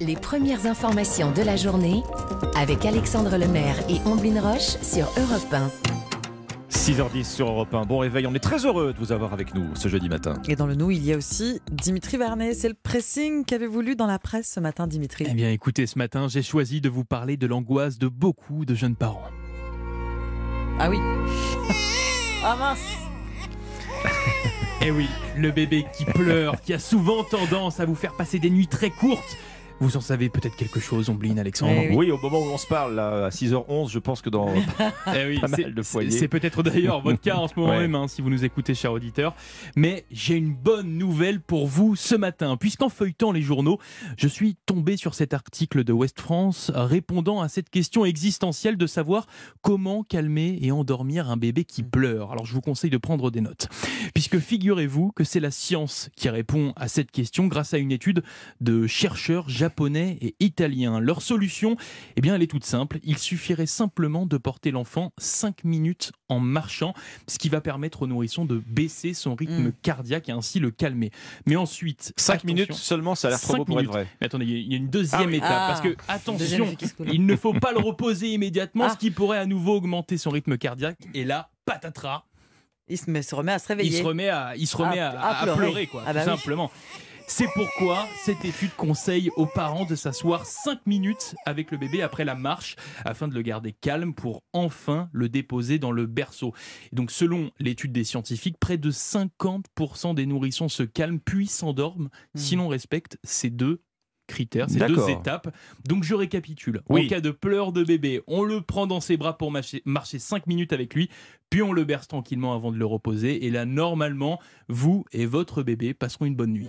Les premières informations de la journée avec Alexandre Lemaire et Omblin Roche sur Europe 1. 6h10 sur Europe 1. Bon réveil, on est très heureux de vous avoir avec nous ce jeudi matin. Et dans le nous, il y a aussi Dimitri Vernet. C'est le pressing qu'avez-vous lu dans la presse ce matin, Dimitri? Eh bien, écoutez, ce matin, j'ai choisi de vous parler de l'angoisse de beaucoup de jeunes parents. Ah oui Ah mince Eh oui, le bébé qui pleure, qui a souvent tendance à vous faire passer des nuits très courtes. Vous en savez peut-être quelque chose, Ombline, Alexandre Eh oui. au moment où on se parle, là, à 6h11, je pense que dans. Eh oui, Pas mal de foyers. C'est peut-être d'ailleurs votre cas en ce moment Ouais. même, hein, si vous nous écoutez, cher auditeur. Mais j'ai une bonne nouvelle pour vous ce matin, puisqu'en feuilletant les journaux, je suis tombé sur cet article de West France répondant à cette question existentielle de savoir comment calmer et endormir un bébé qui pleure. Alors je vous conseille de prendre des notes, puisque figurez-vous que c'est la science qui répond à cette question grâce à une étude de chercheurs japonais et italiens. Leur solution, eh bien, elle est toute simple. Il suffirait simplement de porter l'enfant 5 minutes en marchant, ce qui va permettre au nourrisson de baisser son rythme Mm. cardiaque et ainsi le calmer. Mais ensuite, 5 attention. minutes seulement, ça a l'air trop beau pour être minutes. vrai. Mais attendez, il y a- il y a une deuxième Ah oui. étape. Ah. parce que, Deuxième attention, il ne faut pas le reposer immédiatement, Ah. ce qui pourrait à nouveau augmenter son rythme cardiaque. Et là, patatras, Il se, met- se remet à se il réveiller. se remet à, il se remet À- à, à à pleurer. pleurer, quoi, Ah bah tout oui. simplement. C'est pourquoi cette étude conseille aux parents de s'asseoir 5 minutes avec le bébé après la marche afin de le garder calme pour enfin le déposer dans le berceau. Et donc selon l'étude des scientifiques, près de 50% des nourrissons se calment puis s'endorment si l'on respecte ces deux critères, ces deux étapes. Donc je récapitule. Oui. En cas de pleurs de bébé, on le prend dans ses bras pour marcher, marcher 5 minutes avec lui, puis on le berce tranquillement avant de le reposer. Et là, normalement, vous et votre bébé passeront une bonne nuit.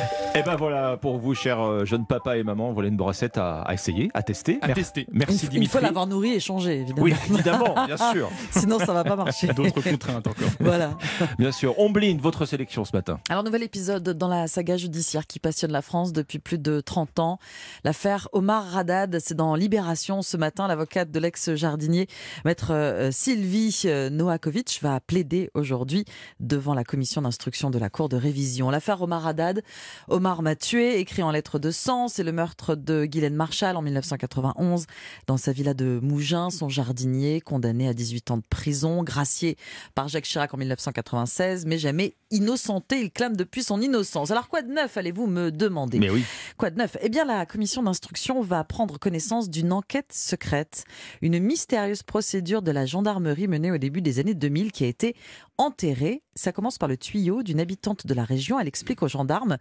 Et ben voilà pour vous, chers euh, jeunes papas et mamans, voilà une recette à, à essayer, à tester. À Mer- tester. Merci il, faut- il Dimitri. faut l'avoir nourri et changé, évidemment. Oui, évidemment, bien sûr. Sinon, ça va pas marcher. D'autres contraintes encore. Voilà. Bien sûr. Ombline, votre sélection ce matin. Alors, nouvel épisode dans la saga judiciaire qui passionne la France depuis plus de 30 ans. L'affaire Omar Radad, c'est dans Libération ce matin. L'avocate de l'ex-jardinier, maître euh, Sylvie euh, Noakovic, va plaider aujourd'hui devant la commission d'instruction de la Cour de révision. L'affaire Omar Haddad, Omar m'a tué, écrit en lettres de sang, c'est le meurtre de Guylaine Marshall en 1991 dans sa villa de Mougins, son jardinier, condamné à 18 ans de prison, gracié par Jacques Chirac en 1996, mais jamais innocenté. Il clame depuis son innocence. Alors quoi de neuf, allez-vous me demander? Mais oui. Quoi de neuf? Eh bien, la commission d'instruction va prendre connaissance d'une enquête secrète, une mystérieuse procédure de la gendarmerie menée au début des années 2000 qui a été enterrée. Ça commence par le tuyau d'une habitante de la région. Elle explique aux gendarmes,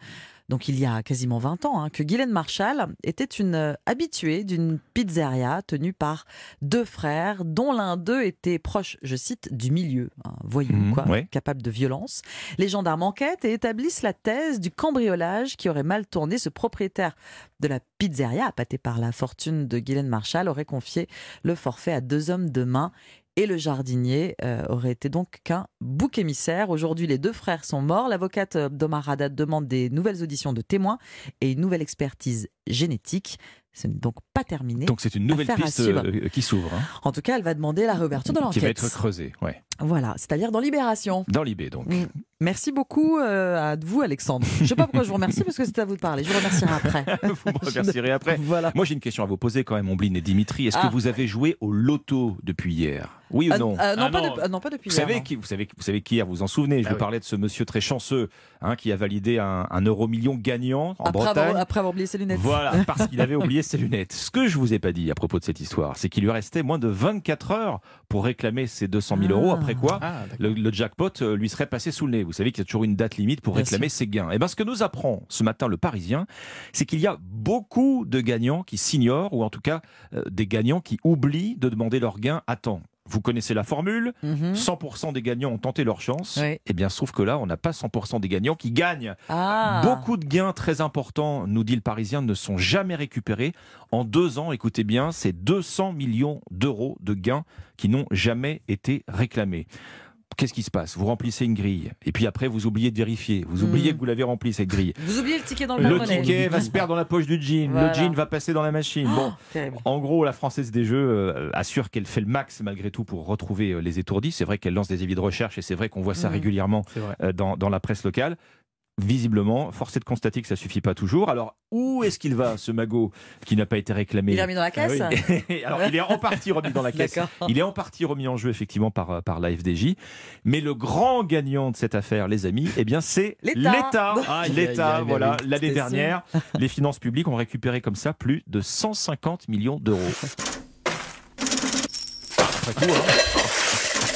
donc il y a quasiment 20 ans, hein, que Guylaine Marshall était une euh, habituée d'une pizzeria tenue par deux frères, dont l'un d'eux était proche, je cite, du milieu, un voyou, Mhm, quoi, ouais. capable de violence. Les gendarmes enquêtent et établissent la thèse du cambriolage qui aurait mal tourné. Ce propriétaire de la pizzeria, appâté par la fortune de Guylaine Marshall, aurait confié le forfait à deux hommes de main. Et le jardinier euh, aurait été donc qu'un bouc émissaire. Aujourd'hui, les deux frères sont morts. L'avocate euh, d'Omar Haddad demande des nouvelles auditions de témoins et une nouvelle expertise génétique. Ce n'est donc pas terminé. Donc c'est une nouvelle piste euh, qui s'ouvre, hein, En tout cas, elle va demander la réouverture de qui va l'enquête. être creusée. Ouais. Voilà, c'est-à-dire dans Libération. Dans l'IB donc. Mm. Merci beaucoup euh, à vous, Alexandre. Je ne sais pas pourquoi je vous remercie, parce que c'est à vous de parler. Je vous remercierai après. vous me remercierez après. Voilà. Moi j'ai une question à vous poser quand même, Ombline et Dimitri. Est-ce Ah. que vous avez joué au loto depuis hier? Oui ou Ah, non? ah, non, Ah pas non. de- ah, non, pas depuis Vous hier, savez, qui, vous, savez, vous savez qu'hier, vous vous en souvenez, je Ah vous oui. parlais de ce monsieur très chanceux hein, qui a validé un, un euro million gagnant en après, Bretagne. avoir, après avoir oublié ses lunettes. Voilà, parce qu'il avait oublié ses lunettes. Ce que je vous ai pas dit à propos de cette histoire, c'est qu'il lui restait moins de 24 heures pour réclamer ses 200 000 euros, Ah. Après quoi Ah, le, le jackpot euh, lui serait passé sous le nez. Vous savez qu'il y a toujours une date limite pour réclamer ses gains. Et bien, ce que nous apprend ce matin le Parisien, c'est qu'il y a beaucoup de gagnants qui s'ignorent, ou en tout cas euh, des gagnants qui oublient de demander leurs gains à temps. Vous connaissez la formule Mhm. 100% des gagnants ont tenté leur chance. Oui. Eh bien, sauf que là, on n'a pas 100% des gagnants qui gagnent. Ah. Beaucoup de gains très importants, nous dit le Parisien, ne sont jamais récupérés. En deux ans, écoutez bien, c'est 200 millions d'euros de gains qui n'ont jamais été réclamés. Qu'est-ce qui se passe? Vous remplissez une grille, et puis après, vous oubliez de vérifier. Vous oubliez Mhm. que vous l'avez rempli, cette grille. Vous oubliez le ticket dans le Le ticket va se perdre dans la poche du jean, Voilà. le jean va passer dans la machine. Bon, Terrible. en gros, la Française des Jeux euh, assure qu'elle fait le max malgré tout pour retrouver euh, les étourdis. C'est vrai qu'elle lance des avis de recherche et c'est vrai qu'on voit ça Mhm. régulièrement euh, dans, dans la presse locale. Visiblement, force est de constater que ça suffit pas toujours. Alors, où est-ce qu'il va, ce magot qui n'a pas été réclamé Il a mis dans la caisse Alors, il est en partie remis dans la caisse. Il est en partie remis en jeu, effectivement, par, par la FDJ. Mais le grand gagnant de cette affaire, les amis, eh bien, c'est L'État. l'État. Voilà. L'année dernière, les finances publiques ont récupéré comme ça plus de 150 millions d'euros. Après tout, hein,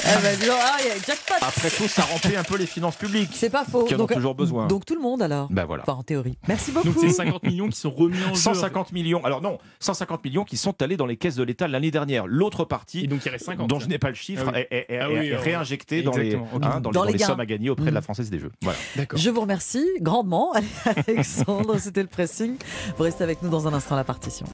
Ah bah, ah, il y a jackpot après tout, ça remplit un peu les finances publiques. C'est pas faux. Qui en ont toujours besoin. donc tout le monde alors Ben voilà. Enfin, en théorie. Merci beaucoup. Donc c'est 50 millions qui sont remis en jeu. 150 millions. Alors non, 150 millions qui sont allés dans les caisses de l'État l'année dernière. L'autre Et partie, donc il reste 50. dont je n'ai pas le chiffre, Ah oui. est, est- est- Ah oui, est réinjectée dans les, hein, dans les- Dans les sommes à gagner auprès de la Mhm. Française des Jeux. Voilà. D'accord. Je vous remercie grandement, Alexandre. C'était le pressing. Vous restez avec nous dans un instant, la partition.